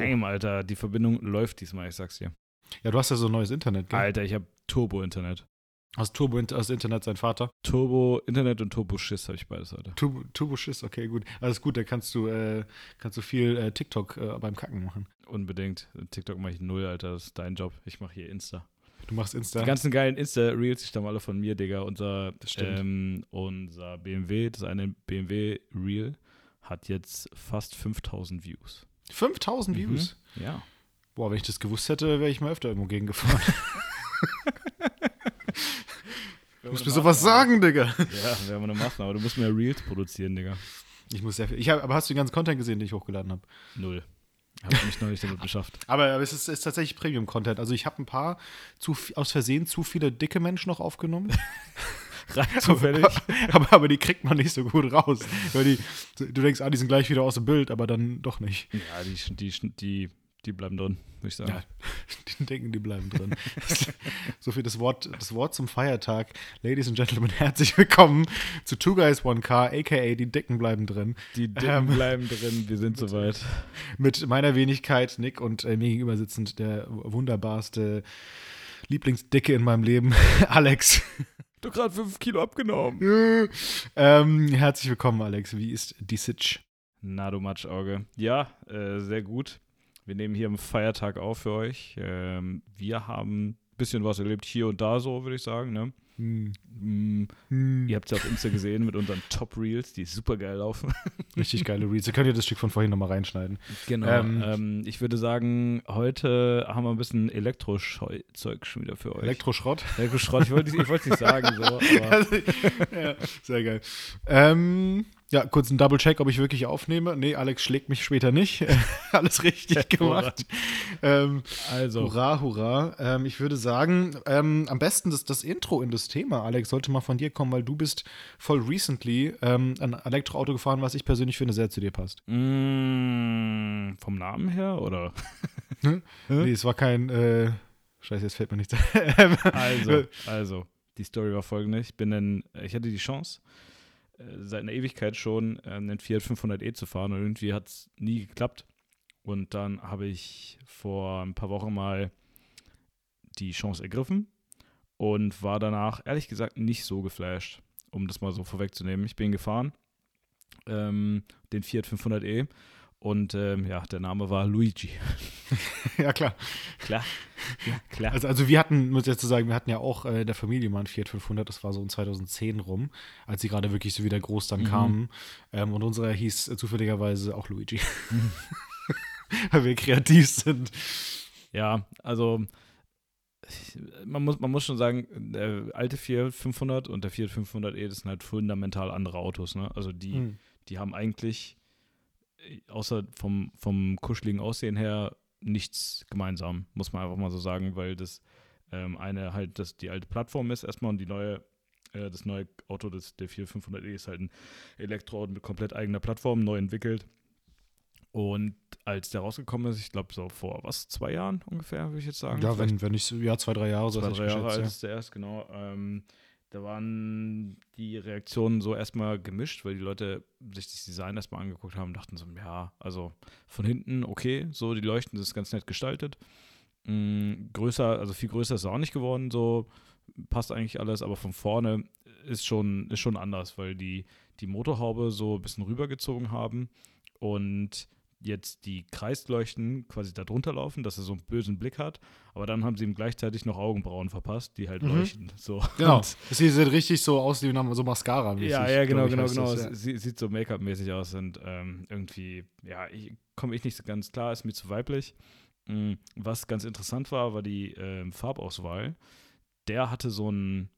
Damn, Alter, die Verbindung läuft diesmal, ich sag's dir. Ja, du hast ja so neues Internet, gell? Alter, ich habe Turbo-Internet. Aus Turbo aus Internet sein Vater. Turbo-Internet und Turbo-Schiss habe ich beides, Alter. Turbo, Turbo Schiss, okay, gut. Alles gut, da kannst du, äh, kannst du viel äh, TikTok äh, beim Kacken machen. Unbedingt. TikTok mache ich null, Alter. Das ist dein Job. Ich mache hier Insta. Du machst Insta. Die ganzen geilen Insta-Reels, die stammen alle von mir, Digga. Unser, Das stimmt. ähm, unser BMW, das eine BMW-Reel, hat jetzt fast 5000 Views. 5000 Mhm. Views. Ja. Boah, wenn ich das gewusst hätte, wäre ich mal öfter irgendwo gegengefahren. Du musst mir sowas sagen, Digga. Ja, wäre eine Maßnahme. Du musst mehr Reels produzieren, Digga. Ich muss sehr viel. Ich hab, aber hast du den ganzen Content gesehen, den ich hochgeladen habe? Null. Hab mich noch nicht damit beschafft. Aber, aber es ist, ist tatsächlich Premium-Content. Also ich habe ein paar zu, aus Versehen zu viele dicke Menschen noch aufgenommen. Rein zufällig. aber, aber die kriegt man nicht so gut raus. Weil die, du denkst, ah, die sind gleich wieder aus dem Bild, aber dann doch nicht. Ja, die, die, die, die bleiben drin, würde ich sagen. Ja, die denken, die bleiben drin. so viel das Wort, das Wort zum Feiertag. Ladies and Gentlemen, herzlich willkommen zu Two Guys One Car, aka die Dicken bleiben drin. Die Dicken Ähm, bleiben drin, wir sind soweit. Mit meiner Wenigkeit, Nick, und äh, mir gegenüber sitzend der wunderbarste Lieblingsdicke in meinem Leben, Alex. Du gerade 5 Kilo abgenommen. ähm, herzlich willkommen, Alex. Wie ist die Sitch? Na, du Matschauge. Ja, äh, sehr gut. Wir nehmen hier am Feiertag auf für euch. Ähm, wir haben ein bisschen was erlebt, hier und da so, würde ich sagen. Ne? Hm. Hm. ihr habt es auf Insta gesehen mit unseren Top-Reels, die super geil laufen. Richtig geile Reads. Ihr könnt ja das Stück von vorhin nochmal reinschneiden. Genau. Ähm, Ähm, ich würde sagen, heute haben wir ein bisschen Elektrozeug schon wieder für euch. Elektroschrott. Elektroschrott, ich wollte ich wollte es nicht sagen, so, aber Also, ja, sehr geil. Ähm, ja, kurz ein Double-Check, ob ich wirklich aufnehme. Nee, Alex schlägt mich später nicht. Alles richtig gemacht. Ähm, also, hurra, hurra. Ähm, ich würde sagen, ähm, am besten das, das Intro in das Thema, Alex, sollte mal von dir kommen, weil du bist voll recently ähm, ein Elektroauto gefahren, was ich persönlich finde, sehr zu dir passt. mm, vom Namen her oder? Hä? Nee, es war kein, äh, scheiße, jetzt fällt mir nichts. Also, also, die Story war folgende. Ich bin dann, ich hatte die Chance, seit einer Ewigkeit schon äh, einen Fiat 500e zu fahren und irgendwie hat es nie geklappt. Und dann habe ich vor ein paar Wochen mal die Chance ergriffen und war danach, ehrlich gesagt, nicht so geflasht, um das mal so vorwegzunehmen. Ich bin gefahren, ähm, den Fiat 500e und ähm, ja, der Name war Luigi. ja, klar. Klar, ja, klar. Also, also wir hatten, muss ich jetzt so sagen, wir hatten ja auch äh, in der Familie mal einen Fiat 500, das war so in 2010 rum, als sie gerade wirklich so wieder groß dann Mhm. kamen. Ähm, und unserer hieß äh, zufälligerweise auch Luigi. Weil wir kreativ sind. Ja, also man muss, man muss schon sagen, der alte Fiat 500 und der Fiat 500e, das sind halt fundamental andere Autos. Ne? Also die, Mhm. die haben eigentlich, außer vom, vom kuscheligen Aussehen her, nichts gemeinsam, muss man einfach mal so sagen, weil das ähm, eine halt das, die alte Plattform ist erstmal und die neue, äh, das neue Auto, das, der Fiat 500e ist halt ein Elektroauto mit komplett eigener Plattform, neu entwickelt. Und als der rausgekommen ist, ich glaube so vor was, zwei Jahren ungefähr, würde ich jetzt sagen. Ja, wenn, wenn so, ja, zwei, drei Jahre so zwei, drei ich Jahre alt ist der erst, genau. Ähm, da waren die Reaktionen so erstmal gemischt, weil die Leute sich das Design erstmal angeguckt haben und dachten so, ja, also von hinten okay, so die Leuchten, ist ganz nett gestaltet. Mm, größer, also viel größer ist es auch nicht geworden, so passt eigentlich alles, aber von vorne ist schon, ist schon anders, weil die, die Motorhaube so ein bisschen rübergezogen haben und jetzt die Kreisleuchten quasi da drunter laufen, dass er so einen bösen Blick hat, aber dann haben sie ihm gleichzeitig noch Augenbrauen verpasst, die halt Mhm. leuchten. So. Genau. Und, Das sieht sieht richtig so aus, wie so Mascara. ja, ja, genau, genau, genau. Es sie- sieht so Make-up-mäßig aus und ähm, irgendwie, ja, ich, komme ich nicht so ganz klar, ist mir zu weiblich. Mm, Was ganz interessant war, war die ähm, Farbauswahl. Der hatte so ein,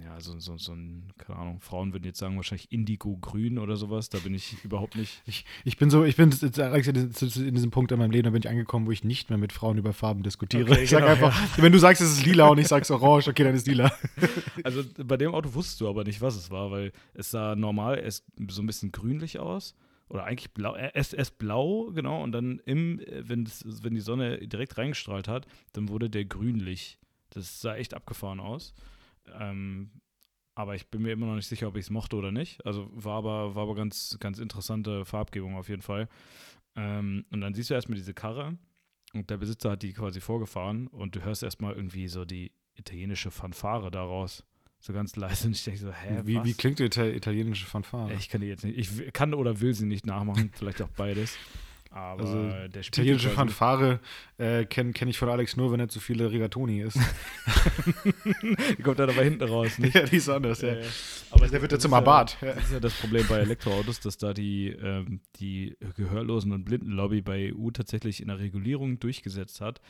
ja, so, so, so ein, keine Ahnung, Frauen würden jetzt sagen, wahrscheinlich Indigo-Grün oder sowas. Da bin ich überhaupt nicht. Ich, ich bin so, ich bin in diesem- Punkt in meinem Leben, da bin ich angekommen, wo ich nicht mehr mit Frauen über Farben diskutiere. Okay, ich sage genau, einfach, wenn du sagst, es ist lila und ich sag's orange, okay, dann ist lila. Also bei dem Auto wusstest du aber nicht, was es war, weil es sah normal erst so ein bisschen grünlich aus. Oder eigentlich blau, äh, erst blau, genau, und dann im, äh, wenn, das, wenn die Sonne direkt reingestrahlt hat, dann wurde der grünlich. Das sah echt abgefahren aus. Ähm, aber ich bin mir immer noch nicht sicher, ob ich es mochte oder nicht. Also war aber, war aber ganz, ganz interessante Farbgebung auf jeden Fall. Ähm, und dann siehst du erstmal diese Karre und der Besitzer hat die quasi vorgefahren und du hörst erstmal irgendwie so die italienische Fanfare daraus. So ganz leise und ich denke so, hä, wie, was? wie klingt die Ita- italienische Fanfare? Ich kann die jetzt nicht, ich kann oder will sie nicht nachmachen, vielleicht auch beides. Aber Also, der Italienische Fanfare äh, kenne kenn ich von Alex nur, wenn er zu viele Rigatoni isst. Die kommt dann aber hinten raus, nicht? ja, die ist anders, ja. Äh, aber Der wird zum ist ja- Abat. Ja. Das ist ja das Problem bei Elektroautos, dass da die, ähm, die Gehörlosen- und Blindenlobby bei EU tatsächlich in der Regulierung durchgesetzt hat,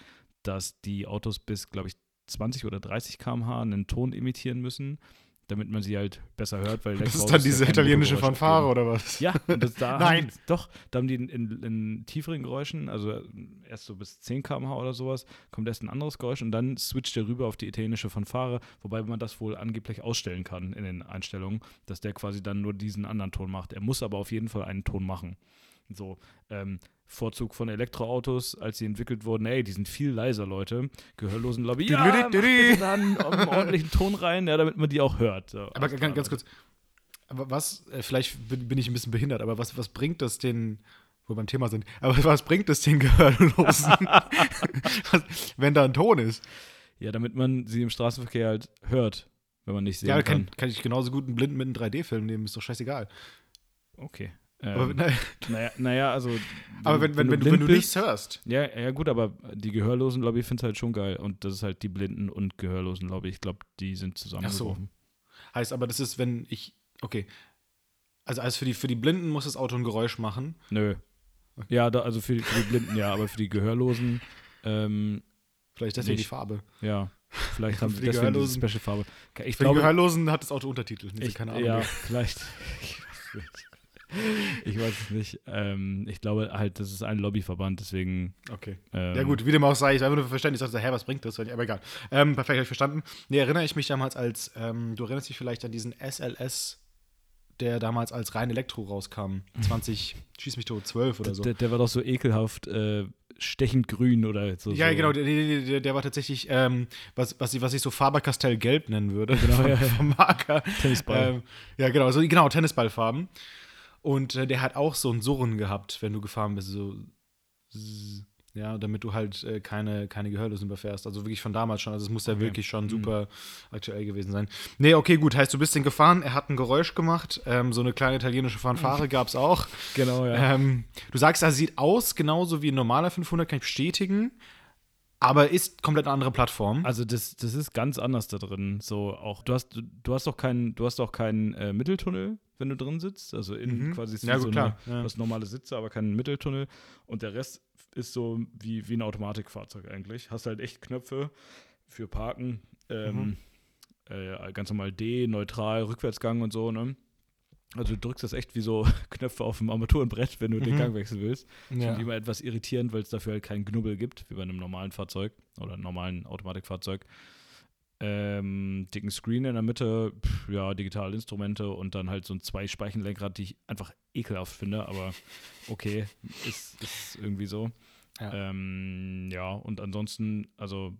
dass die Autos bis, glaube ich, 20 oder 30 km/h einen Ton imitieren müssen, damit man sie halt besser hört, weil Das ist dann ja diese kein italienische Fanfare oder was? Ja, das, da Nein. Die, doch, da haben die in, in, in tieferen Geräuschen, also erst so bis 10 km/h oder sowas, kommt erst ein anderes Geräusch und dann switcht der rüber auf die italienische Fanfare, wobei man das wohl angeblich ausstellen kann in den Einstellungen, dass der quasi dann nur diesen anderen Ton macht. Er muss aber auf jeden Fall einen Ton machen. So, ähm, Vorzug von Elektroautos, als sie entwickelt wurden, ey, die sind viel leiser, Leute. Gehörlosen Lobby, ja, da einen, ordentlichen Ton rein, ja, damit man die auch hört. So, Aber ganz, ganz kurz, aber was, äh, vielleicht bin, ich ein bisschen behindert, aber was, was bringt das den, wo wir beim Thema sind, aber was bringt es den Gehörlosen, wenn da ein Ton ist? Ja, damit man sie im Straßenverkehr halt hört, wenn man nicht sehen Ja, kann. kann, kann ich genauso gut einen Blinden mit einem 3D-Film nehmen, ist doch scheißegal. Okay. Aber, Ähm, naja, naja, also. aber wenn, wenn, wenn, du, wenn du nichts hörst, Ja, ja, gut, aber die Gehörlosen-Lobby findet halt schon geil. Und das ist halt die Blinden- und Gehörlosen-Lobby. Ich glaube, die sind zusammengebrochen. heißt aber, das ist, wenn ich, okay, also als für die, für die Blinden muss das Auto ein Geräusch machen. Nö. Ja, da, also für, die- für die Blinden ja, aber für die Gehörlosen, ähm, Vielleicht deswegen die Nicht. Farbe. ja. Vielleicht haben sie die deswegen diese Gehörlosen- Special-Farbe. Ich Für die glaube, Gehörlosen hat das Auto Untertitel. Nee, ich, keine Ahnung. ja, vielleicht. Ich weiß nicht. Ich weiß es nicht. Ähm, ich glaube halt, das ist ein Lobbyverband, deswegen. Okay. Ähm, Ja, gut, wie dem auch sei, ich habe nur verstanden. Ich dachte, hä, was bringt das? Aber egal. Ähm, perfekt, habe ich verstanden. Nee, erinnere ich mich damals als, ähm, du erinnerst dich vielleicht an diesen SLS, der damals als rein Elektro rauskam. 20, schieß mich tot, 12 oder so. Der, der war doch so ekelhaft äh, stechend grün oder so. ja, so. genau, der, der, der, der war tatsächlich, ähm, was, was, ich, was ich so Faber-Castell gelb nennen würde. Genau, vom, ja, ja. vom Marker. Tennisball. Ähm, ja, genau, so, genau, Tennisballfarben. Und äh, der hat auch so ein Surren gehabt, wenn du gefahren bist, so ja, damit du halt äh, keine, keine Gehörlosen überfährst. Also wirklich von damals schon. Also es muss ja Okay. wirklich schon Mhm. super aktuell gewesen sein. Nee, okay, gut. Heißt, du bist den gefahren, er hat ein Geräusch gemacht. Ähm, so eine kleine italienische Fanfare gab es auch. genau, ja. Ähm, du sagst, er sieht aus genauso wie ein normaler 500, kann ich bestätigen. Aber ist komplett eine andere Plattform. Also das, das ist ganz anders da drin. So auch, du hast, du, du hast doch keinen, du hast doch keinen äh, Mitteltunnel, wenn du drin sitzt. Also in Mhm. quasi ist Ja, gut, so eine, klar, ja. du hast normale Sitze, aber keinen Mitteltunnel. Und der Rest ist so wie, wie ein Automatikfahrzeug eigentlich. Hast halt echt Knöpfe für Parken. Ähm, Mhm. äh, ganz normal D, neutral, Rückwärtsgang und so, ne? Also du drückst das echt wie so Knöpfe auf dem Armaturenbrett, wenn du den Mhm. Gang wechseln willst. ja. Schon immer etwas irritierend, weil es dafür halt keinen Knubbel gibt, wie bei einem normalen Fahrzeug oder einem normalen Automatikfahrzeug. Ähm, dicken Screen in der Mitte, pff, ja, digitale Instrumente und dann halt so ein Zwei-Speichenlenkrad, die ich einfach ekelhaft finde, aber okay, ist, ist irgendwie so. Ja. Ähm, ja, und ansonsten, also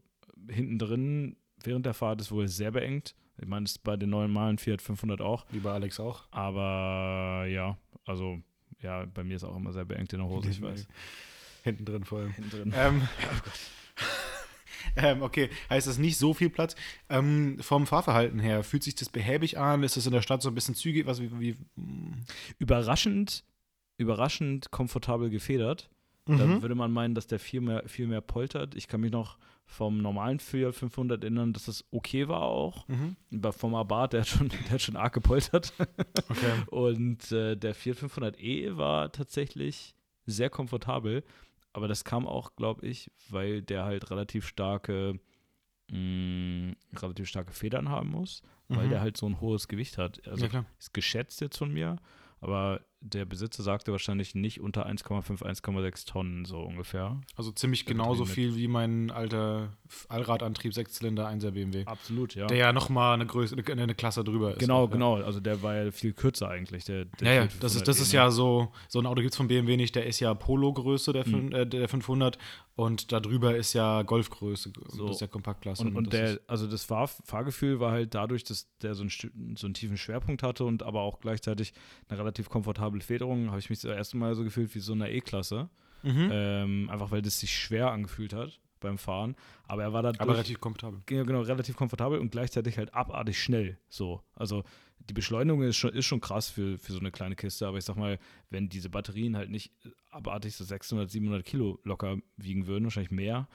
hinten drin, während der Fahrt ist wohl sehr beengt. Ich meine, das ist bei den normalen Fiat 500 auch. Wie bei Alex auch. Aber ja, also ja, bei mir ist auch immer sehr beengt in der Hose, ich weiß. Hinten drin vor allem. Hinten drin. Ähm, ähm, okay, heißt das nicht so viel Platz? Ähm, vom Fahrverhalten her, fühlt sich das behäbig an? Ist das in der Stadt so ein bisschen zügig? Was, wie, wie, Überraschend, überraschend komfortabel gefedert. Da Mhm. würde man meinen, dass der viel mehr, viel mehr poltert. Ich kann mich noch vom normalen Fiat 500 erinnern, dass das okay war auch. Mhm. Vom Abarth, der hat schon, der hat schon arg gepoltert. Okay. Und äh, der Fiat 500e war tatsächlich sehr komfortabel. Aber das kam auch, glaube ich, weil der halt relativ starke, mh, relativ starke Federn haben muss, weil Mhm. der halt so ein hohes Gewicht hat. Also ja, klar. ist geschätzt jetzt von mir, aber der Besitzer sagte wahrscheinlich nicht unter 1,5, 1,6 Tonnen so ungefähr. Also ziemlich Der genauso viel wie mein alter Allradantrieb, Sechszylinder, 1er BMW. Absolut, ja. Der ja nochmal eine, Größe, eine, eine Klasse drüber ist. genau, ja. genau. Also der war ja viel kürzer eigentlich. Der, der Ja, das ist, das 500e, ist ja so, so ein Auto gibt es von BMW nicht, der ist ja Polo-Größe, der, Mhm. äh, der 500 und darüber ist ja Golfgröße, So. das ist ja Kompaktklasse. Und, und das der, also das Fahr Fahrgefühl war halt dadurch, dass der so einen, Stü- so einen tiefen Schwerpunkt hatte und aber auch gleichzeitig eine relativ komfortable komfortable Federung, habe ich mich das erste Mal so gefühlt wie so eine E-Klasse. Mhm. Ähm, einfach weil das sich schwer angefühlt hat beim Fahren. Aber er war da Aber relativ komfortabel. genau, relativ komfortabel und gleichzeitig halt abartig schnell. So. Also die Beschleunigung ist schon, ist schon krass für, für so eine kleine Kiste, aber ich sag mal, wenn diese Batterien halt nicht abartig so 600, 700 Kilo locker wiegen würden, wahrscheinlich mehr,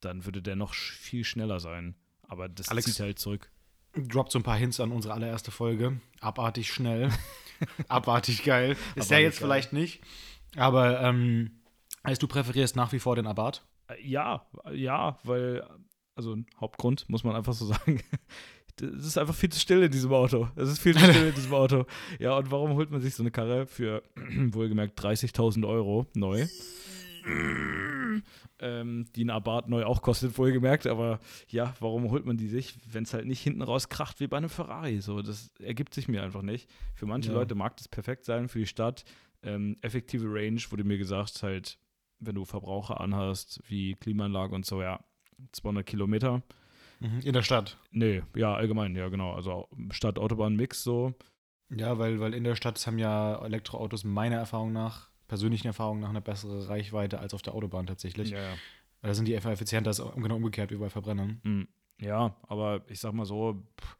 dann würde der noch viel schneller sein. Aber das Alex- zieht halt zurück. Droppt so ein paar Hints an unsere allererste Folge. Abartig schnell. Abartig geil. Ist der jetzt geil. vielleicht nicht. Aber ähm, heißt, du präferierst nach wie vor den Abarth? Äh, Ja, ja, weil, also ein Hauptgrund, muss man einfach so sagen. Es ist einfach viel zu still in diesem Auto. Es ist viel zu still in diesem Auto. Ja, und warum holt man sich so eine Karre für wohlgemerkt 30.000 Euro neu? Ähm, die ein Abarth neu auch kostet, wohlgemerkt. Aber ja, warum holt man die sich, wenn es halt nicht hinten raus kracht wie bei einem Ferrari? So, das ergibt sich mir einfach nicht. Für manche Ja. Leute mag das perfekt sein, für die Stadt. Ähm, effektive Range wurde mir gesagt, halt, wenn du Verbraucher anhast, wie Klimaanlage und so, ja, 200 Kilometer. In der Stadt. Nee, ja, allgemein, ja, genau. Also Stadt, Autobahn, Mix so. Ja, weil, weil in der Stadt haben ja Elektroautos meiner Erfahrung nach, persönlichen Erfahrung nach, eine bessere Reichweite als auf der Autobahn tatsächlich. Ja, ja. Da sind die einfach effizienter, ist genau umgekehrt wie bei Verbrennern. Mm, Ja, aber ich sag mal so, pff,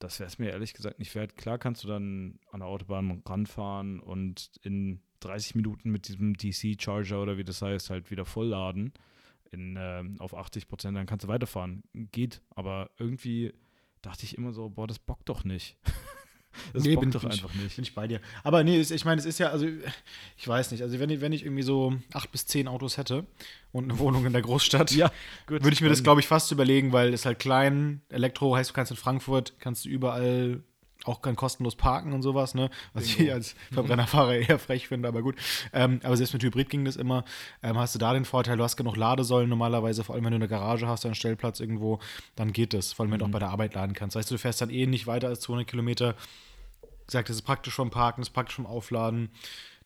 das wäre es mir ehrlich gesagt nicht wert. Klar kannst du dann an der Autobahn ranfahren und in 30 Minuten mit diesem DC-Charger oder wie das heißt, halt wieder vollladen in, ähm, auf 80 Prozent, dann kannst du weiterfahren. Geht, aber irgendwie dachte ich immer so, boah, das bockt doch nicht. das Nee, bin- doch bin ich- einfach nicht. Bin ich bei dir. Aber nee, ich meine, es ist ja, also, ich weiß nicht, also wenn ich, wenn ich irgendwie so acht bis zehn Autos hätte und eine Wohnung in der Großstadt, Ja, würde ich mir das, glaube ich, fast überlegen, weil es halt klein, Elektro heißt, du kannst in Frankfurt, kannst du überall auch kann kostenlos parken und sowas, ne? Was ich Bingo. als Verbrennerfahrer eher frech finde, aber gut. Ähm, aber selbst mit Hybrid ging das immer. Ähm, hast du da den Vorteil, du hast genug Ladesäulen normalerweise, vor allem wenn du eine Garage hast, einen Stellplatz irgendwo, dann geht das, vor allem wenn du auch bei der Arbeit laden kannst. Weißt du, du fährst dann eh nicht weiter als 200 Kilometer. Gesagt, es ist praktisch vom Parken, es ist praktisch vom Aufladen.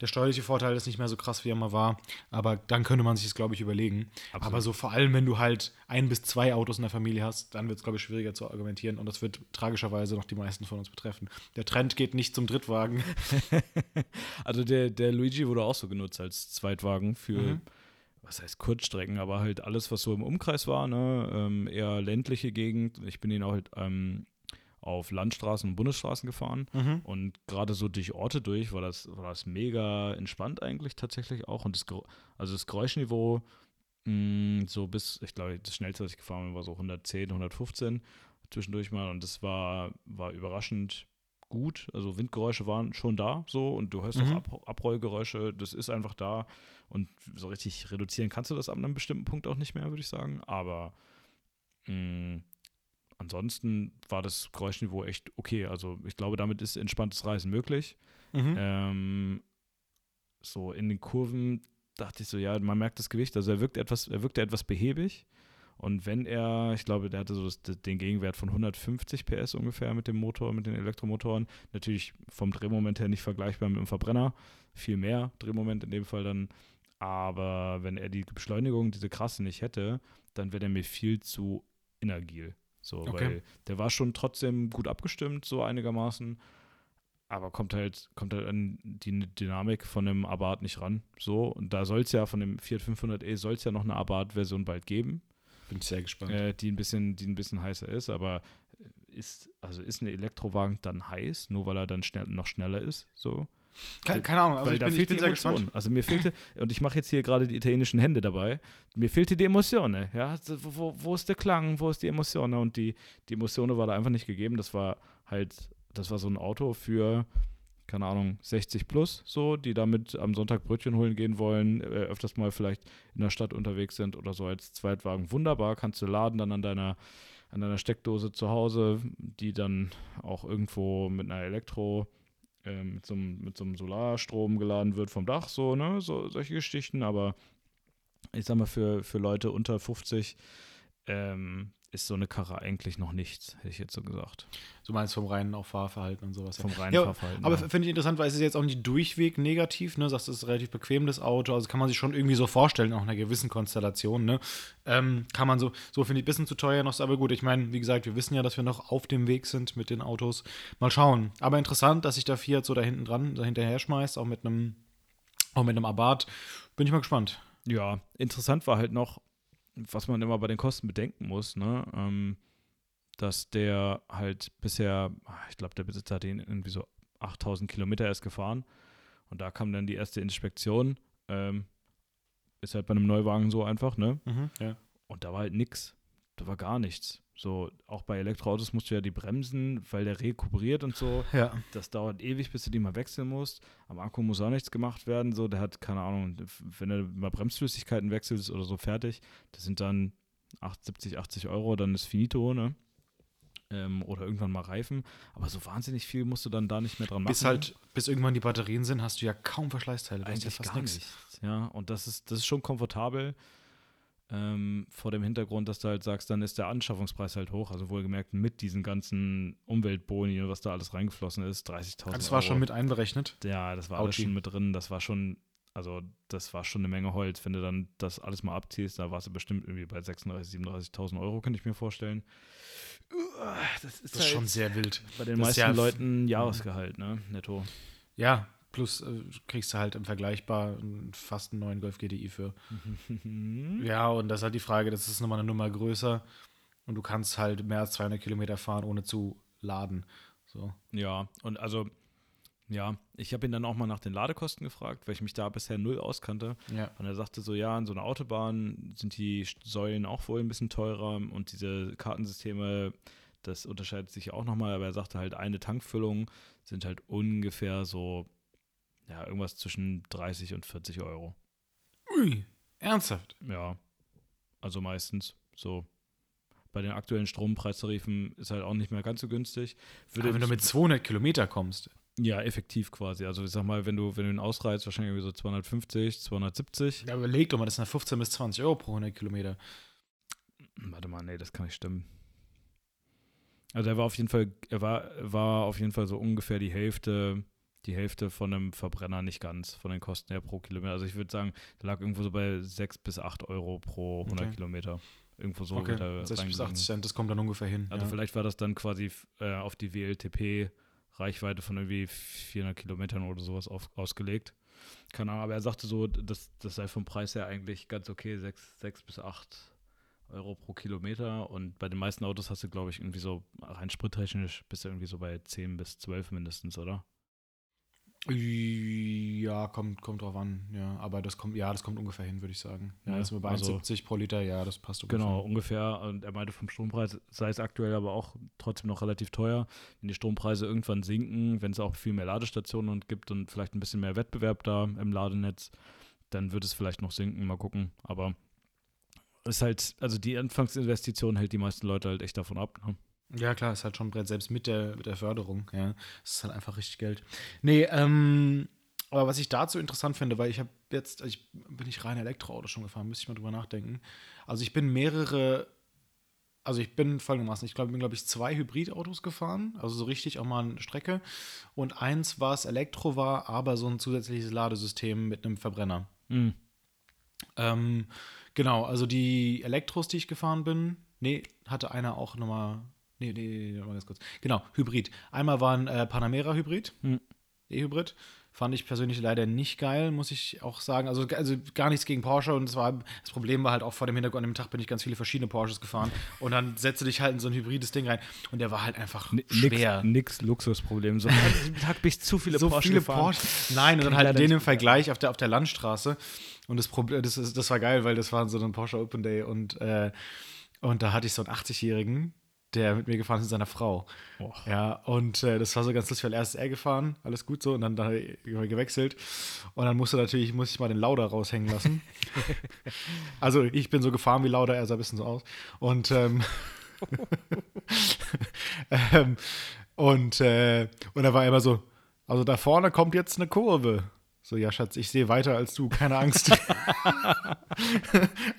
Der steuerliche Vorteil ist nicht mehr so krass, wie er mal war. Aber dann könnte man sich das, glaube ich, überlegen. Absolut. Aber so vor allem, wenn du halt ein bis zwei Autos in der Familie hast, dann wird es, glaube ich, schwieriger zu argumentieren. Und das wird tragischerweise noch die meisten von uns betreffen. Der Trend geht nicht zum Drittwagen. Also der, der Luigi wurde auch so genutzt als Zweitwagen für, Mhm. was heißt Kurzstrecken, aber halt alles, was so im Umkreis war, ne? ähm, eher ländliche Gegend. Ich bin ihn auch halt ähm, auf Landstraßen und Bundesstraßen gefahren und gerade so durch Orte durch war das, war das mega entspannt eigentlich tatsächlich auch und das, also das Geräuschniveau mh, so bis, ich glaube, das schnellste, was ich gefahren bin, war so 110, 115 zwischendurch mal und das war, war überraschend gut. Also Windgeräusche waren schon da so und du hörst Mhm. auch Ab Abrollgeräusche, das ist einfach da und so richtig reduzieren kannst du das ab einem bestimmten Punkt auch nicht mehr, würde ich sagen. Aber mh, ansonsten war das Geräuschniveau echt okay. Also ich glaube, damit ist entspanntes Reisen möglich. Mhm. Ähm, so in den Kurven dachte ich so, ja, man merkt das Gewicht. Also er wirkt etwas, er wirkte etwas behäbig. Und wenn er, ich glaube, der hatte so den Gegenwert von 150 PS ungefähr mit dem Motor, mit den Elektromotoren. Natürlich vom Drehmoment her nicht vergleichbar mit dem Verbrenner. Viel mehr Drehmoment in dem Fall dann. Aber wenn er die Beschleunigung, diese krasse nicht hätte, dann wäre der mir viel zu inagil. So, Okay. weil der war schon trotzdem gut abgestimmt, so einigermaßen. Aber kommt halt, kommt halt an die Dynamik von dem Abarth nicht ran. So, und da soll es ja von dem Fiat 500e soll es ja noch eine Abarth-Version bald geben, Bin ich sehr gespannt. äh, die ein bisschen, die ein bisschen heißer ist, aber ist, also ist ein Elektrowagen dann heiß, nur weil er dann schnell, noch schneller ist? So. Keine, keine Ahnung, also weil ich da bin, ich fehlt bin die sehr Emotion. gespannt. Also mir fehlte, und ich mache jetzt hier gerade die italienischen Hände dabei, mir fehlte die Emotion, ne? ja, so, wo, wo- ist der Klang, wo ist die Emotion, und die, die Emotion war da einfach nicht gegeben, das war halt, das war so ein Auto für, keine Ahnung, 60 plus, so, die damit am Sonntag Brötchen holen gehen wollen, äh, öfters mal vielleicht in der Stadt unterwegs sind oder so als Zweitwagen. Wunderbar, kannst du laden dann an deiner, an deiner Steckdose zu Hause, die dann auch irgendwo mit einer Elektro, äh, mit, so einem, mit so einem Solarstrom geladen wird vom Dach, so, ne, so, solche Geschichten, aber ich sag mal, für, für Leute unter 50 ähm, ist so eine Karre eigentlich noch nichts, hätte ich jetzt so gesagt. Du meinst vom reinen auch Fahrverhalten und sowas. Vom reinen ja, Fahrverhalten. Aber ja. finde ich interessant, weil es ist jetzt auch nicht durchweg negativ, ne? Sagst, es ist ein relativ bequem, das Auto. Also kann man sich schon irgendwie so vorstellen, auch in einer gewissen Konstellation, ne? Ähm, kann man so, so finde ich ein bisschen zu teuer noch, aber gut. Ich meine, wie gesagt, wir wissen ja, dass wir noch auf dem Weg sind mit den Autos. Mal schauen. Aber interessant, dass sich da Fiat so da hinten dran, da hinterher schmeißt, auch mit einem, auch mit einem Abarth. Bin ich mal gespannt. Ja, interessant war halt noch, was man immer bei den Kosten bedenken muss, ne? Ähm, dass der halt bisher, ich glaube, der Besitzer hat den irgendwie so 8000 Kilometer erst gefahren. Und da kam dann die erste Inspektion. Ähm, ist halt bei einem Neuwagen so einfach, ne? Mhm, ja. Und da war halt nix. Da war gar nichts. So, auch bei Elektroautos musst du ja die bremsen, weil der rekuperiert und so. Ja. Das dauert ewig, bis du die mal wechseln musst. Am Akku muss auch nichts gemacht werden. So, der hat, keine Ahnung, wenn du mal Bremsflüssigkeiten wechselst oder so fertig, das sind dann 8, 70, 80 Euro, dann ist finito, ne? Ähm, oder irgendwann mal Reifen. Aber so wahnsinnig viel musst du dann da nicht mehr dran machen. Bis halt, bis irgendwann die Batterien sind, hast du ja kaum Verschleißteile. Eigentlich ja fast gar nichts. Ja, und das ist, das ist schon komfortabel. Ähm, vor dem Hintergrund, dass du halt sagst, dann ist der Anschaffungspreis halt hoch. Also wohlgemerkt mit diesen ganzen Umweltboni und was da alles reingeflossen ist, 30.000 Euro. Das war schon mit einberechnet. Ja, das war alles Autschi. schon mit drin. Das war schon, also das war schon eine Menge Holz. Wenn du dann das alles mal abziehst, da warst du bestimmt irgendwie bei 36.000, 37.000 Euro, könnte ich mir vorstellen. Das ist, Das ist schon sehr wild. bei den das ist meisten ja- Leuten ein Jahresgehalt, ne? Netto. Ja, plus äh, kriegst du halt im Vergleichbar fast einen neuen Golf GTI für. Ja, und das ist halt die Frage, das ist nochmal eine Nummer größer und du kannst halt mehr als 200 Kilometer fahren, ohne zu laden. So. Ja, und also, ja, ich habe ihn dann auch mal nach den Ladekosten gefragt, weil ich mich da bisher null auskannte. Ja. Und er sagte so, ja, in so einer Autobahn sind die Säulen auch wohl ein bisschen teurer und diese Kartensysteme, das unterscheidet sich auch nochmal, aber er sagte halt, eine Tankfüllung sind halt ungefähr so, ja, irgendwas zwischen 30 und 40 Euro. Ui, ernsthaft? Ja, also meistens so. Bei den aktuellen Strompreistarifen ist halt auch nicht mehr ganz so günstig. Würde Aber wenn du mit 200 Kilometer kommst. ja, effektiv quasi. Also ich sag mal, wenn du, wenn du ihn ausreizt, wahrscheinlich irgendwie so 250, 270. Ja, überleg doch mal, das sind ja 15 bis 20 Euro pro 100 Kilometer. Warte mal, nee, das kann nicht stimmen. Also er war auf jeden Fall, er war, war auf jeden Fall so ungefähr die Hälfte, die Hälfte von einem Verbrenner, nicht ganz, von den Kosten her pro Kilometer. Also ich würde sagen, der lag irgendwo so bei 6 bis 8 Euro pro 100 Okay. Kilometer. Irgendwo so okay, wird er 60 bis reingegangen. 80 Cent, das kommt dann ungefähr hin. Also ja. vielleicht war das dann quasi äh, auf die WLTP-Reichweite von irgendwie 400 Kilometern oder sowas auf, ausgelegt. Keine Ahnung, aber er sagte so, das, das sei vom Preis her eigentlich ganz okay, 6, 6 bis 8 Euro pro Kilometer. Und bei den meisten Autos hast du, glaube ich, irgendwie so rein sprittechnisch bist du irgendwie so bei 10 bis 12 mindestens, oder? Ja, kommt, kommt drauf an, ja. Aber das kommt, ja, das kommt ungefähr hin, würde ich sagen. Ja, Ja, das sind wir bei also- 1,70 pro Liter, ja, das passt ungefähr. Genau, ungefähr. Und er meinte, vom Strompreis sei es aktuell aber auch trotzdem noch relativ teuer. Wenn die Strompreise irgendwann sinken, wenn es auch viel mehr Ladestationen und gibt und vielleicht ein bisschen mehr Wettbewerb da im Ladenetz, dann wird es vielleicht noch sinken. Mal gucken. Aber es ist halt, also die Anfangsinvestition hält die meisten Leute halt echt davon ab. Ne? Ja, klar, ist halt schon Brett, selbst mit der, mit der Förderung, ja. Es ist halt einfach richtig Geld. Nee, ähm, aber was ich dazu interessant finde, weil ich habe jetzt, also ich bin ich rein Elektroauto schon gefahren, müsste ich mal drüber nachdenken. Also ich bin mehrere, also ich bin folgendermaßen, ich glaube, bin, glaube ich, zwei Hybridautos gefahren, also so richtig auch mal eine Strecke. Und eins, was Elektro war, aber so ein zusätzliches Ladesystem mit einem Verbrenner. Mhm. Ähm, genau, also die Elektros, die ich gefahren bin, nee, hatte einer auch nochmal, nee, nee, nee, nee, nochmal ganz kurz. Genau, Hybrid. Einmal war ein äh, Panamera Hybrid, Hm. E-Hybrid. Fand ich persönlich leider nicht geil, muss ich auch sagen. Also, also gar nichts gegen Porsche und es war, das Problem war halt auch vor dem Hintergrund, an dem Tag bin ich ganz viele verschiedene Porsches gefahren und dann setze dich halt in so ein hybrides Ding rein und der war halt einfach schwer. Nix, nix Luxusproblem. So, diesem Tag bin ich zu viele so Porsche viele gefahren. Porsche. Nein, und dann halt den im Vergleich auf der, auf der Landstraße. Und das Problem, das, ist, das war geil, weil das war so ein Porsche Open Day und, äh, und da hatte ich so einen 80-Jährigen, der mit mir gefahren ist mit seiner Frau. Och. Ja, und äh, das war so ganz lustig, weil erst ist er gefahren, alles gut so, und dann da gewechselt. Und dann musste natürlich, muss ich mal den Lauda raushängen lassen. also ich bin so gefahren wie Lauda, er sah ein bisschen so aus. Und ähm, ähm, und, äh, und da war er immer so, also da vorne kommt jetzt eine Kurve. So, ja, Schatz, ich sehe weiter als du, keine Angst.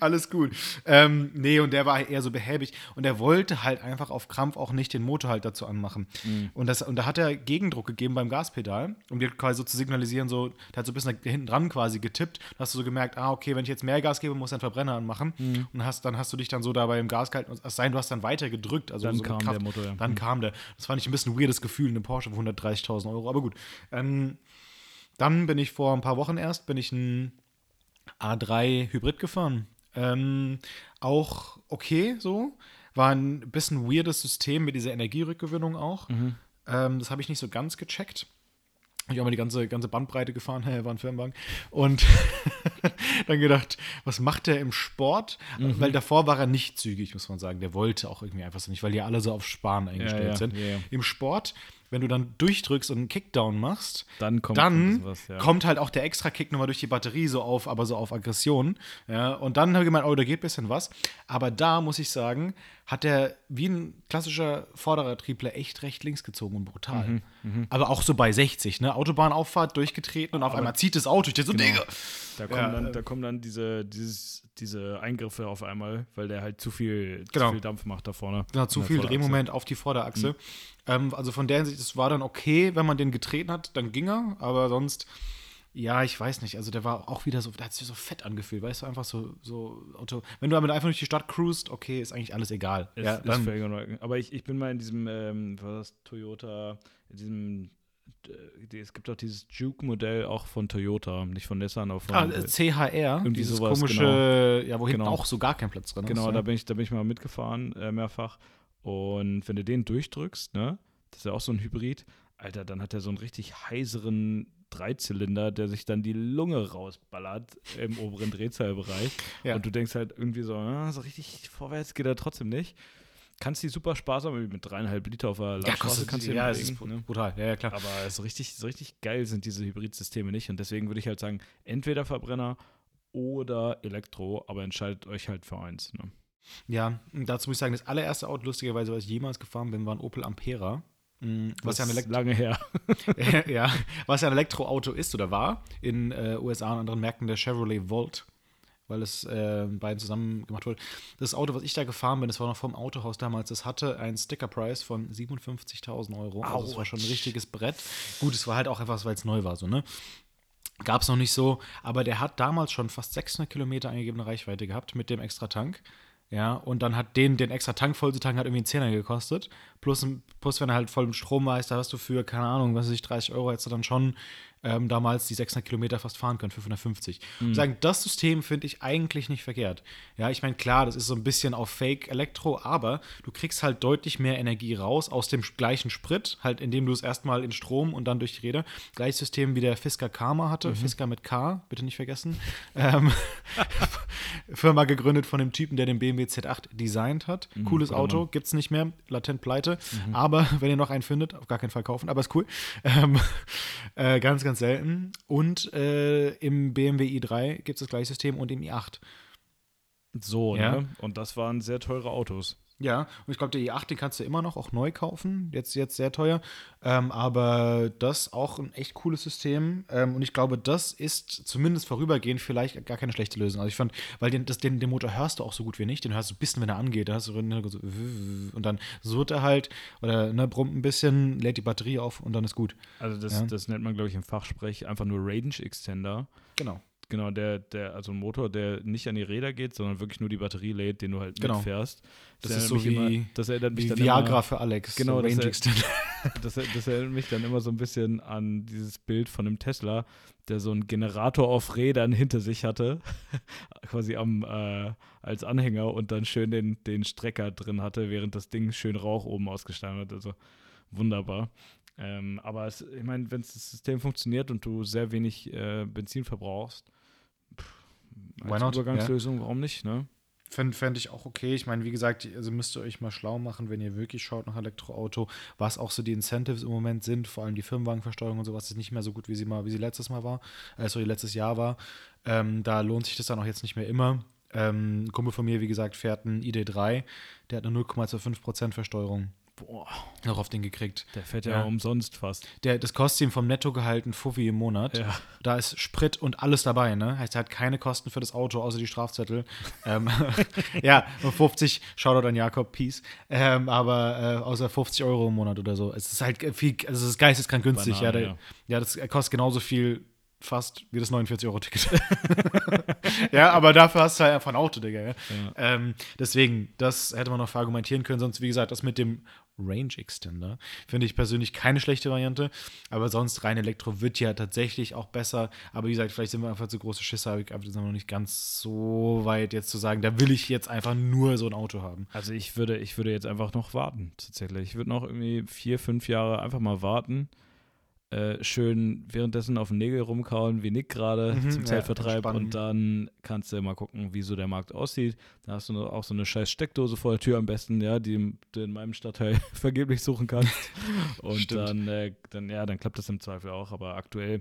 Alles gut. Ähm, nee, und der war eher so behäbig und er wollte halt einfach auf Krampf auch nicht den Motor halt dazu anmachen. Mhm. Und, das, und da hat er Gegendruck gegeben beim Gaspedal, um dir quasi so zu signalisieren, so, der hat so ein bisschen hinten dran quasi getippt. Da hast du so gemerkt, ah, okay, wenn ich jetzt mehr Gas gebe, muss er einen Verbrenner anmachen. Mhm. Und hast, dann hast du dich dann so dabei im Gas gehalten. Es sei denn, du hast dann weiter gedrückt. Also dann so kam der Motor, ja. Dann mhm. kam der. Das fand ich ein bisschen ein weirdes Gefühl, eine Porsche für 130.000 Euro. Aber gut. Ähm, dann bin ich vor ein paar Wochen erst, bin ich ein A3 Hybrid gefahren. Ähm, auch okay so. War ein bisschen weirdes System mit dieser Energierückgewinnung auch. Mhm. Ähm, das habe ich nicht so ganz gecheckt. Ich habe mal die ganze, ganze Bandbreite gefahren, war ein Firmenwagen. Und dann gedacht, was macht der im Sport? Mhm. Weil davor war er nicht zügig, muss man sagen. Der wollte auch irgendwie einfach so nicht, weil die alle so auf Sparen eingestellt ja, ja, sind. Ja, Im Sport wenn du dann durchdrückst und einen Kickdown machst, dann kommt, dann was, ja. kommt halt auch der extra Kick nochmal durch die Batterie so auf, aber so auf Aggression. Ja, und dann habe ich gemeint, oh, da geht ein bisschen was. Aber da muss ich sagen, hat der wie ein klassischer Vorderradtriebler echt recht links gezogen und brutal. Mhm, mh. Aber auch so bei 60, ne? Autobahnauffahrt durchgetreten und auf aber einmal zieht das Auto. Ich denke so, genau. Digga. Da kommen, ja, dann, da kommen dann diese, dieses, diese Eingriffe auf einmal, weil der halt zu viel, genau. zu viel Dampf macht da vorne. Genau, zu viel Drehmoment auf die Vorderachse. Mhm. Ähm, also von der Hinsicht, es war dann okay, wenn man den getreten hat, dann ging er, aber sonst, ja, ich weiß nicht. Also der war auch wieder so, der hat sich so fett angefühlt, weißt du, einfach so, so Auto. Wenn du damit einfach durch die Stadt cruist, okay, ist eigentlich alles egal. Ist, ja, ist völlig Aber ich, ich bin mal in diesem, ähm, was Toyota, in diesem es gibt auch dieses Juke-Modell auch von Toyota, nicht von Nissan, aber von ah, CHR, irgendwie dieses sowas, komische, genau. ja, wo hinten genau. auch so gar kein Platz drin genau, ist. Genau, da bin ich, da bin ich mal mitgefahren, äh, mehrfach. Und wenn du den durchdrückst, ne, das ist ja auch so ein Hybrid, Alter, dann hat er so einen richtig heiseren Dreizylinder, der sich dann die Lunge rausballert im oberen Drehzahlbereich. Ja. Und du denkst halt irgendwie so, ah, so richtig vorwärts geht er trotzdem nicht kannst die super sparsam mit dreieinhalb Liter auf der ja, kannst du ja, ist ne? brutal, ja, ja, klar. Aber so richtig, so richtig geil sind diese Hybridsysteme nicht und deswegen würde ich halt sagen, entweder Verbrenner oder Elektro, aber entscheidet euch halt für eins. Ne? Ja, dazu muss ich sagen, das allererste Auto, lustigerweise, was ich jemals gefahren bin, war ein Opel Ampera. Mm, was ja ein lange her. ja, was ja ein Elektroauto ist oder war in äh, USA und anderen Märkten der Chevrolet Volt weil es äh, beiden zusammen gemacht wurde. Das Auto, was ich da gefahren bin, das war noch vom Autohaus damals, das hatte einen Sticker-Price von 57.000 Euro. Also das war schon ein richtiges Brett. Gut, es war halt auch etwas, weil es neu war, so, ne? Gab es noch nicht so, aber der hat damals schon fast 600 Kilometer angegebene Reichweite gehabt mit dem extra Tank. Ja, und dann hat den, den extra Tank voll zu tanken, hat irgendwie einen Zehner gekostet. Plus, plus wenn er halt voll mit Strom war, da hast du für, keine Ahnung, was weiß ich, 30 Euro hättest du dann schon ähm, damals die 600 Kilometer fast fahren können, 550. Mhm. Und sagen, das System finde ich eigentlich nicht verkehrt. Ja, ich meine, klar, das ist so ein bisschen auf Fake Elektro, aber du kriegst halt deutlich mehr Energie raus aus dem gleichen Sprit, halt indem du es erstmal in Strom und dann durch die Räder. Gleiches System wie der Fisker Karma hatte, mhm. Fisker mit K, bitte nicht vergessen. ähm, Firma gegründet von dem Typen, der den BMW Z8 designt hat. Mhm, Cooles Auto, gibt es nicht mehr, latent pleite. Mhm. Aber wenn ihr noch einen findet, auf gar keinen Fall kaufen, aber ist cool. Ähm, äh, ganz, ganz selten. Und äh, im BMW i3 gibt es das gleiche System und im i8. So, ja. ne? Und das waren sehr teure Autos. Ja, und ich glaube, der i8, den kannst du immer noch auch neu kaufen. Jetzt, jetzt sehr teuer. Ähm, aber das auch ein echt cooles System. Ähm, und ich glaube, das ist zumindest vorübergehend vielleicht gar keine schlechte Lösung. Also ich fand, weil den, das, den, den Motor hörst du auch so gut wie nicht. Den hörst du ein bisschen, wenn er angeht. Da hast du so, und dann surrt er halt oder ne, brummt ein bisschen, lädt die Batterie auf und dann ist gut. Also das, ja. das nennt man, glaube ich, im Fachsprech einfach nur Range Extender. Genau. Genau, der, der, also ein Motor, der nicht an die Räder geht, sondern wirklich nur die Batterie lädt, den du halt genau. mitfährst. Das, das ist so wie, immer, das erinnert mich dann Viagra immer, für Alex. Genau, so das, das, das, erinnert mich dann immer so ein bisschen an dieses Bild von einem Tesla, der so einen Generator auf Rädern hinter sich hatte, quasi am, äh, als Anhänger und dann schön den, den Strecker drin hatte, während das Ding schön Rauch oben ausgestanden hat. Also wunderbar. Ähm, aber es, ich meine, wenn das System funktioniert und du sehr wenig äh, Benzin verbrauchst, als? Übergangslösung, ja. warum nicht, ne? Fände fänd ich auch okay. Ich meine, wie gesagt, also müsst ihr euch mal schlau machen, wenn ihr wirklich schaut nach Elektroauto, was auch so die Incentives im Moment sind, vor allem die Firmenwagenversteuerung und sowas ist nicht mehr so gut, wie sie mal, wie sie letztes Mal war, äh, sorry, letztes Jahr war. Ähm, da lohnt sich das dann auch jetzt nicht mehr immer. Ähm, ein Kumpel von mir, wie gesagt, fährt einen ID3, der hat eine 0,25% Versteuerung. Boah, noch auf den gekriegt. der fährt ja, Ja. umsonst fast. Der, das kostet ihm vom Nettogehalt ein Fuffi im Monat. Ja. Da ist Sprit und alles dabei, ne? Heißt, er hat keine Kosten für das Auto, außer die Strafzettel. ähm, ja, und 50, Shoutout an Jakob, Peace. Ähm, aber äh, außer 50 Euro im Monat oder so. Es ist halt viel, also es ist geisteskrank günstig. ja, Banane, der, ja. ja, das kostet genauso viel fast wie das 49-Euro-Ticket. ja, aber dafür hast du halt einfach ein Auto, Digga. Ja? Ähm, deswegen, das hätte man noch verargumentieren können. Sonst, wie gesagt, das mit dem Range Extender finde ich persönlich keine schlechte Variante. Aber sonst rein Elektro wird ja tatsächlich auch besser. Aber wie gesagt, vielleicht sind wir einfach zu große Schisser. Aber wir sind noch nicht ganz so weit jetzt zu sagen, da will ich jetzt einfach nur so ein Auto haben. Also ich würde, ich würde jetzt einfach noch warten, tatsächlich. Ich würde noch irgendwie vier, fünf Jahre einfach mal warten. Äh, schön währenddessen auf den Nägel rumkauen, wie Nick gerade Mhm, zum ja, Zeitvertreib. entspannen. und dann kannst du mal gucken, wie so der Markt aussieht. Da hast du auch so eine scheiß Steckdose vor der Tür am besten, ja, die du in meinem Stadtteil vergeblich suchen kannst. Und Stimmt. dann, äh, dann, ja, dann klappt das im Zweifel auch. Aber aktuell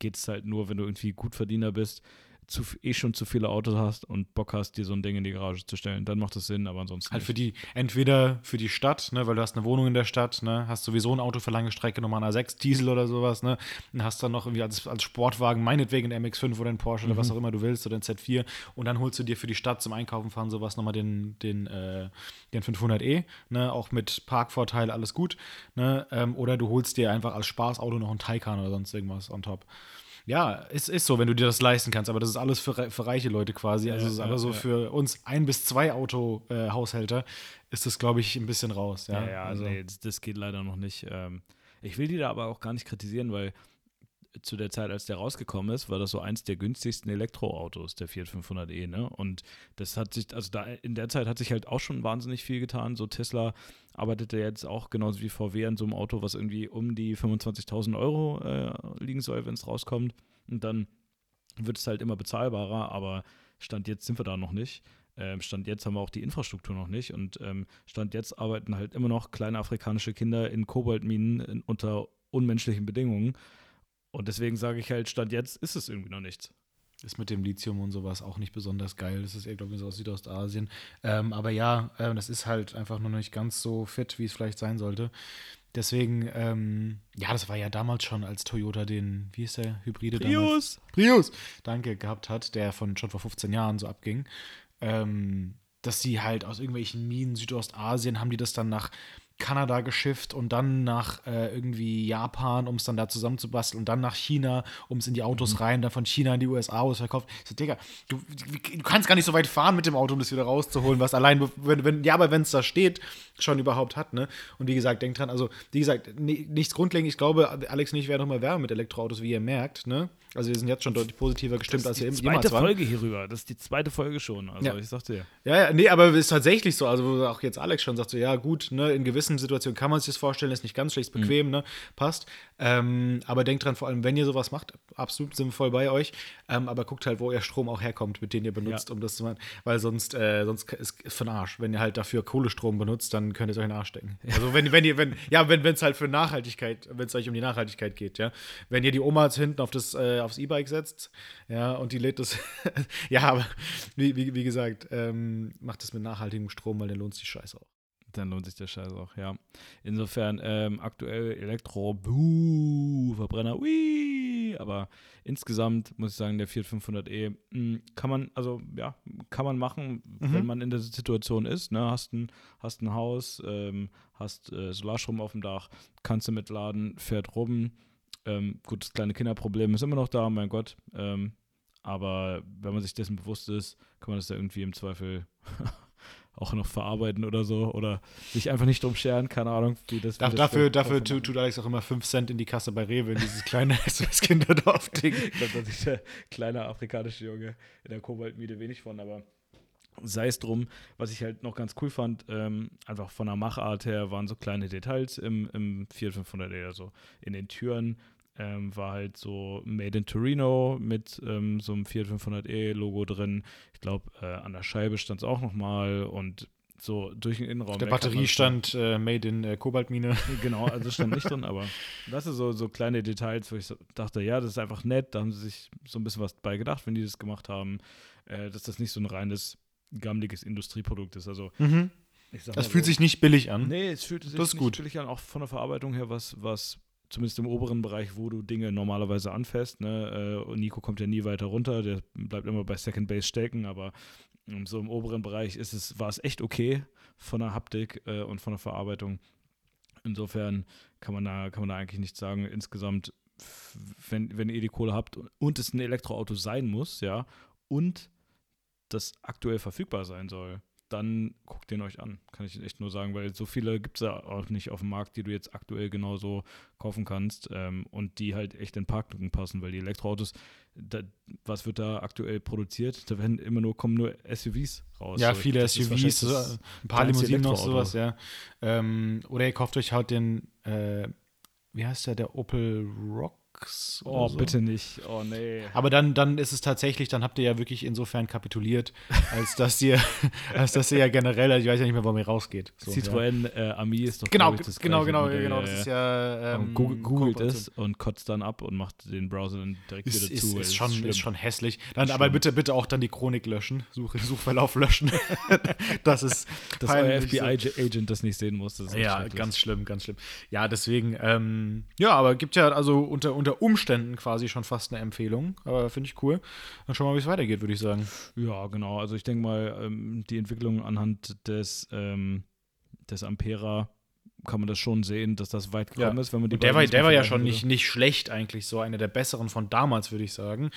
geht es halt nur, wenn du irgendwie Gutverdiener bist, zu, eh schon zu viele Autos hast und Bock hast, dir so ein Ding in die Garage zu stellen. Dann macht das Sinn, aber ansonsten. Halt nicht. für die, entweder für die Stadt, ne, weil du hast eine Wohnung in der Stadt, ne, hast sowieso ein Auto für lange Strecke, nochmal ein A6 Diesel oder sowas, ne, und hast dann noch irgendwie als, als Sportwagen, meinetwegen ein MX5 oder ein Porsche oder was auch immer du willst oder ein Z4 und dann holst du dir für die Stadt zum Einkaufen fahren sowas nochmal den, den, äh, den 500e, ne, auch mit Parkvorteil, alles gut, ne, ähm, oder du holst dir einfach als Spaßauto noch einen Taycan oder sonst irgendwas on top. Ja, es ist so, wenn du dir das leisten kannst, aber das ist alles für, für reiche Leute quasi. Also Ja, es ist aber so für uns ein bis zwei Auto-Haushälter ist das, glaube ich, ein bisschen raus. Ja, Ja, ja, also, nee, das, das geht leider noch nicht. Ähm, ich will die da aber auch gar nicht kritisieren, weil zu der Zeit, als der rausgekommen ist, war das so eins der günstigsten Elektroautos, der Fiat 500e, ne? Und das hat sich, also da in der Zeit hat sich halt auch schon wahnsinnig viel getan. So Tesla arbeitete jetzt auch genauso wie VW an so einem Auto, was irgendwie um die 25.000 Euro äh, liegen soll, wenn es rauskommt. Und dann wird es halt immer bezahlbarer, aber Stand jetzt sind wir da noch nicht. Ähm, Stand jetzt haben wir auch die Infrastruktur noch nicht und ähm, Stand jetzt arbeiten halt immer noch kleine afrikanische Kinder in Kobaltminen in, unter unmenschlichen Bedingungen. Und deswegen sage ich halt, Stand jetzt ist es irgendwie noch nichts. ist mit dem Lithium und sowas auch nicht besonders geil. Das ist eher, glaube ich, so aus Südostasien. Ähm, aber ja, äh, das ist halt einfach noch nicht ganz so fit, wie es vielleicht sein sollte. Deswegen, ähm, ja, das war ja damals schon, als Toyota den, wie ist der Hybride damals? Prius, danke, gehabt hat, der von schon vor 15 Jahren so abging, ähm, dass sie halt aus irgendwelchen Minen Südostasien haben die das dann nach Kanada geschifft und dann nach äh, irgendwie Japan, um es dann da zusammenzubasteln und dann nach China, um es in die Autos rein, dann von China in die USA ausverkauft. Ich so, Digga, du, du kannst gar nicht so weit fahren mit dem Auto, um das wieder rauszuholen, was allein, wenn, wenn, ja, aber wenn es da steht, schon überhaupt hat, ne? Und wie gesagt, denkt dran, also, wie gesagt, ni- nichts grundlegend, ich glaube, Alex und ich werden noch mal wärmer mit Elektroautos, wie ihr merkt, ne? Also, wir sind jetzt schon deutlich positiver gestimmt, als die wir zweite jemals waren. Folge hierüber. Das ist die zweite Folge schon. Also Ja. ich sagte ja. Ja, ja, nee, aber es ist tatsächlich so. Also, auch jetzt Alex schon sagt, so, ja, gut, ne, in gewissen Situationen kann man sich das vorstellen, ist nicht ganz schlecht, ist bequem, ne, passt. Ähm, aber denkt dran, vor allem, wenn ihr sowas macht, absolut sind wir voll bei euch. Ähm, aber guckt halt, wo ihr Strom auch herkommt, mit dem ihr benutzt, Ja. um das zu machen. Weil sonst, äh, sonst ist es für den Arsch. Wenn ihr halt dafür Kohlestrom benutzt, dann könnt ihr es euch in den Arsch stecken. Also, wenn, wenn ihr, wenn, ja, wenn es halt für Nachhaltigkeit, wenn es euch um die Nachhaltigkeit geht, ja. Wenn ihr die Omas hinten auf das, äh, aufs E-Bike setzt, ja, und die lädt das, ja, aber wie, wie, wie gesagt, ähm, macht das mit nachhaltigem Strom, weil dann lohnt sich die Scheiße auch. Dann lohnt sich der Scheiß auch, ja. Insofern ähm, aktuell Elektro, buh, Verbrenner, ui, aber insgesamt muss ich sagen, der Fiat 500e mh, kann man, also ja, kann man machen, wenn man in der Situation ist, ne, hast ein, hast ein Haus, ähm, hast äh, Solarstrom auf dem Dach, kannst du mitladen, fährt rum, ähm, gut, das kleine Kinderproblem ist immer noch da, mein Gott, ähm, aber wenn man sich dessen bewusst ist, kann man das ja irgendwie im Zweifel auch noch verarbeiten oder so oder sich einfach nicht drum scheren, keine Ahnung, wie das. Wie Da, das dafür für- dafür für- tut, tut Alex auch immer 5 Cent in die Kasse bei Rewe in dieses kleine SOS-Kinderdorf-Ding. Ich glaube, da sieht der kleine afrikanische Junge in der Kobaltmiete wenig von, aber sei es drum. Was ich halt noch ganz cool fand, ähm, einfach von der Machart her, waren so kleine Details im, im Fiat 500e, also in den Türen. Ähm, war halt so Made in Torino mit ähm, so einem Fiat 500e Logo drin. Ich glaube, äh, an der Scheibe stand es auch nochmal und so durch den Innenraum. Der weg hat Batterie stand äh, made in äh, Kobaltmine. Genau, also stand nicht drin, aber das sind so, so kleine Details, wo ich so dachte, ja, das ist einfach nett, da haben sie sich so ein bisschen was bei gedacht, wenn die das gemacht haben, äh, dass das nicht so ein reines gammeliges Industrieprodukt ist. Also Mhm. Das fühlt so- sich nicht billig an. Nee, es fühlt sich Das ist nicht gut. billig an, auch von der Verarbeitung her, was, was zumindest im oberen Bereich, wo du Dinge normalerweise anfasst. Ne? Äh, und Nico kommt ja nie weiter runter, der bleibt immer bei Second Base stecken, aber ähm, so im oberen Bereich ist es, war es echt okay von der Haptik äh, und von der Verarbeitung. Insofern kann man da, kann man da eigentlich nichts sagen. Insgesamt, wenn, wenn ihr die Kohle habt und es ein Elektroauto sein muss, ja, und das aktuell verfügbar sein soll, dann guckt den euch an. Kann ich echt nur sagen, weil so viele gibt es ja auch nicht auf dem Markt, die du jetzt aktuell genauso kaufen kannst ähm, und die halt echt in Parklücken passen, weil die Elektroautos, da, was wird da aktuell produziert? Da werden immer nur, kommen nur SUVs raus. Ja, So, viele SUVs, so, das ein paar Limousinen noch, sowas, ja. Ähm, oder ihr kauft euch halt den, äh, wie heißt der, der Opel Rocks? Oder Oh, so. bitte nicht. Oh, nee. Aber dann, dann ist es tatsächlich, dann habt ihr ja wirklich insofern kapituliert, als dass ihr, als dass ihr ja generell, also ich weiß ja nicht mehr, warum ihr rausgeht. So, ja. Citroën äh, Ami ist doch Genau, das genau, genau, Modell, genau. ja, Das ja. ist ja. Ähm, Google, googelt es und kotzt dann ab und macht den Browser dann direkt Ist, wieder ist, zu. ist, es schon, schlimm. ist schon hässlich. Dann, Ist aber bitte, bitte auch dann die Chronik löschen. Such, Suchverlauf löschen. das ist Dass euer. FBI-Agent das nicht sehen muss. Ist Ja, ganz schlimm, ganz schlimm. Ja, deswegen, ähm, ja, aber gibt ja also unter, unter Umständen quasi schon fast eine Empfehlung. Aber finde ich cool. Dann schauen wir mal, wie es weitergeht, würde ich sagen. Ja, genau. Also ich denke mal, ähm, die Entwicklung anhand des, ähm, des Ampera kann man das schon sehen, dass das weit gekommen Ja. ist, wenn man die Und der war, der war ja schon würde. nicht, nicht schlecht eigentlich, so einer der besseren von damals, würde ich sagen.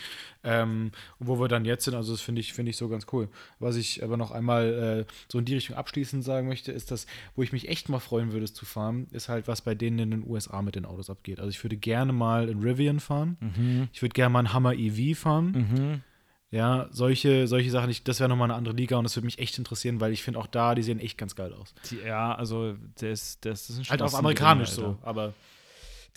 Ähm, wo wir dann jetzt sind, also das finde ich, finde ich so ganz cool. Was ich aber noch einmal äh, so in die Richtung abschließend sagen möchte, ist das, wo ich mich echt mal freuen würde, es zu fahren, ist halt, was bei denen in den USA mit den Autos abgeht. Also ich würde gerne mal in Rivian fahren. Mhm. Ich würde gerne mal einen Hammer EV fahren. Mhm. Ja, solche, solche Sachen, ich, das wäre nochmal eine andere Liga und das würde mich echt interessieren, weil ich finde auch da, die sehen echt ganz geil aus. Die, ja, also ist, das ist ein Halt auf amerikanisch Alter. so, aber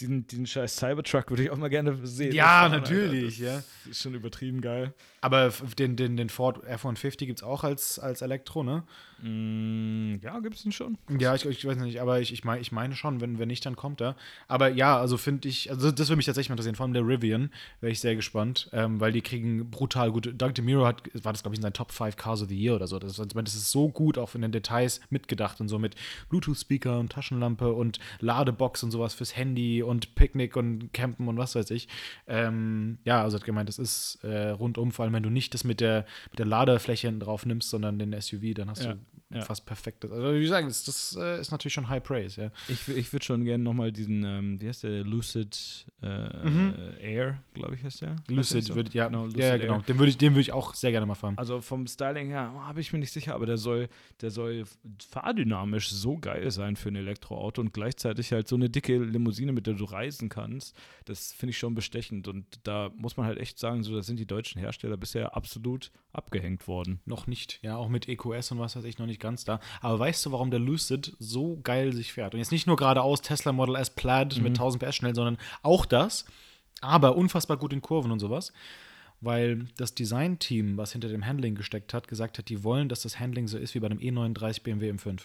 Diesen, diesen scheiß Cybertruck würde ich auch mal gerne sehen. Ja, fahren, natürlich. Das Ist schon übertrieben geil. Aber den, den, den Ford F-150 gibt es auch als, als Elektro, ne? Mm, ja, gibt es den schon? Ja, ich, ich weiß nicht, aber ich, ich, mein, ich meine schon, wenn, wenn nicht, dann kommt er. Aber ja, also finde ich, also das würde mich tatsächlich mal interessieren, vor allem der Rivian, wäre ich sehr gespannt, ähm, weil die kriegen brutal gut. Doug DeMiro hat, war das, glaube ich, in seinen Top 5 Cars of the Year oder so. Das, das ist so gut auch in den Details mitgedacht und so mit Bluetooth-Speaker und Taschenlampe und Ladebox und sowas fürs Handy und Picknick und Campen und was weiß ich. Ähm, ja, also hat gemeint, das ist äh, rundum, vor allem wenn du nicht das mit der, mit der Ladefläche drauf nimmst, sondern den SUV, dann hast Ja, du ja. fast perfektes. Also wie gesagt, das, das äh, ist natürlich schon High Praise, ja. Ich, ich würde schon gerne nochmal diesen, ähm, wie heißt der, Lucid äh, Mhm. Air, glaube ich, heißt der. Lucid so? würde ja, Genau, ja, ja, Lucid genau. Air. Den würde ich, den würde ich auch sehr gerne mal fahren. Also vom Styling her habe ich mir nicht sicher, aber der soll, der soll fahrdynamisch so geil sein für ein Elektroauto und gleichzeitig halt so eine dicke Limousine, mit der du reisen kannst. Das finde ich schon bestechend und da muss man halt echt sagen, so da sind die deutschen Hersteller bisher absolut abgehängt worden. Noch nicht, ja, auch mit EQS und was weiß ich noch nicht ganz da. Aber weißt du, warum der Lucid so geil sich fährt? Und jetzt nicht nur geradeaus Tesla Model S Plaid mit 1000 PS schnell, sondern auch das, aber unfassbar gut in Kurven und sowas. Weil das Design-Team, was hinter dem Handling gesteckt hat, gesagt hat, die wollen, dass das Handling so ist wie bei einem E39 BMW M5.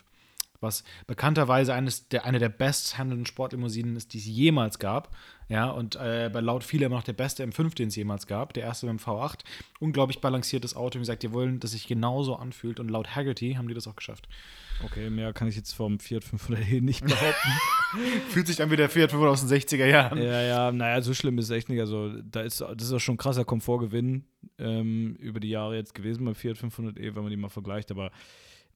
Was bekannterweise eines der, eine der best handelnden Sportlimousinen ist, die es jemals gab. Ja, und äh, bei laut viele immer noch der beste M5, den es jemals gab, der erste mit dem V8. Unglaublich balanciertes Auto. Wie gesagt, die wollen, dass sich genauso anfühlt. Und laut Haggerty haben die das auch geschafft. Okay, mehr kann ich jetzt vom Fiat 500e nicht behaupten. Fühlt sich an wie der Fiat 500 aus den 60er Jahren. ja, ja, naja, so schlimm ist es echt nicht. Also, da ist, das ist auch schon ein krasser Komfortgewinn ähm, über die Jahre jetzt gewesen beim Fiat 500e, wenn man die mal vergleicht. Aber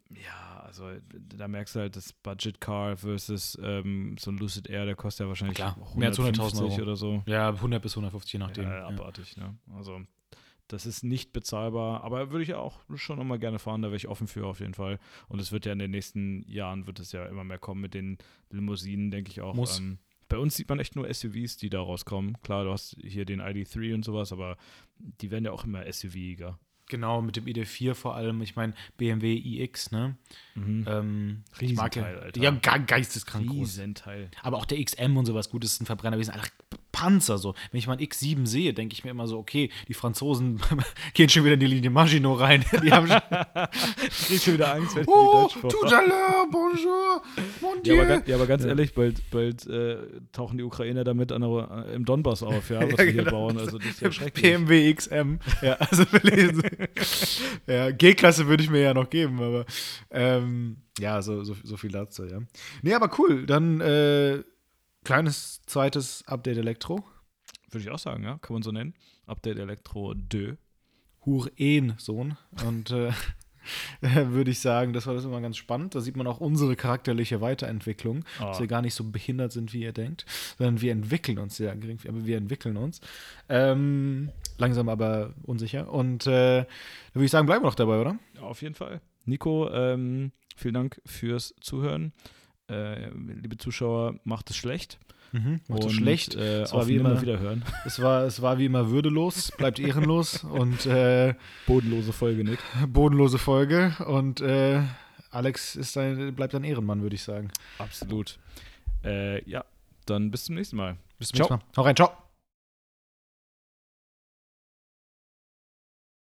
ja, also da merkst du halt das Budget Car versus ähm, so ein Lucid Air, der kostet ja wahrscheinlich Klar, mehr als 100.000 150 Euro. oder so. Ja, 100 bis 150, je nachdem. Ja, abartig, ne? Also, das ist nicht bezahlbar, aber würde ich auch schon nochmal gerne fahren, da wäre ich offen für auf jeden Fall. Und es wird ja in den nächsten Jahren, wird es ja immer mehr kommen mit den Limousinen, denke ich auch. Muss. Ähm, bei uns sieht man echt nur SUVs, die da rauskommen. Klar, du hast hier den ID3 und sowas, aber die werden ja auch immer SUV-iger. Genau, mit dem ID4 vor allem. Ich meine, BMW iX, ne? Mhm. Ähm, mag ja, Riesenteil, Alter. ja, ge- geisteskrank groß. Riesenteil. Aber auch der XM und sowas, gut, das ist ein Verbrenner. Wir sind alle Panzer. So. Wenn ich mal einen X7 sehe, denke ich mir immer so, okay, die Franzosen gehen schon wieder in die Linie Maginot rein. Die haben schon, Ich schon wieder Angst, wenn ich oh, die Deutsch tout à l'heure, bonjour, mon Ja, Dieu. aber, ganz- ja, aber ganz ehrlich, bald, bald äh, tauchen die Ukrainer damit an der, äh, im Donbass auf, ja, was Ja, wir hier genau. bauen. Also das ist ja schrecklich. BMW XM. Ja, also wir lesen. ja, G-Klasse würde ich mir ja noch geben, aber ähm, ja, so, so, so viel dazu, ja. Nee, aber cool. Dann äh, kleines zweites Update Elektro. Würde ich auch sagen, ja, kann man so nennen. Update Elektro 2. Huren-Sohn. Und äh, würde ich sagen, das war das immer ganz spannend. Da sieht man auch unsere charakterliche Weiterentwicklung, Ah. dass wir gar nicht so behindert sind, wie ihr denkt, sondern wir entwickeln uns sehr gering, aber wir entwickeln uns. Ähm, langsam aber unsicher. Und äh, da würde ich sagen, bleiben wir noch dabei, oder? Ja, auf jeden Fall. Nico, ähm, vielen Dank fürs Zuhören. Äh, liebe Zuschauer, macht es schlecht. Mhm. Macht Und, es schlecht. Äh, Es war wie immer- wieder hören. Es war, es war wie immer würdelos, bleibt ehrenlos und äh, Bodenlose Folge, Nick. bodenlose Folge. Und äh, Alex ist ein, bleibt ein Ehrenmann, würde ich sagen. Absolut. Äh, ja, dann bis zum nächsten Mal. Bis zum nächsten Mal. Hau rein, ciao.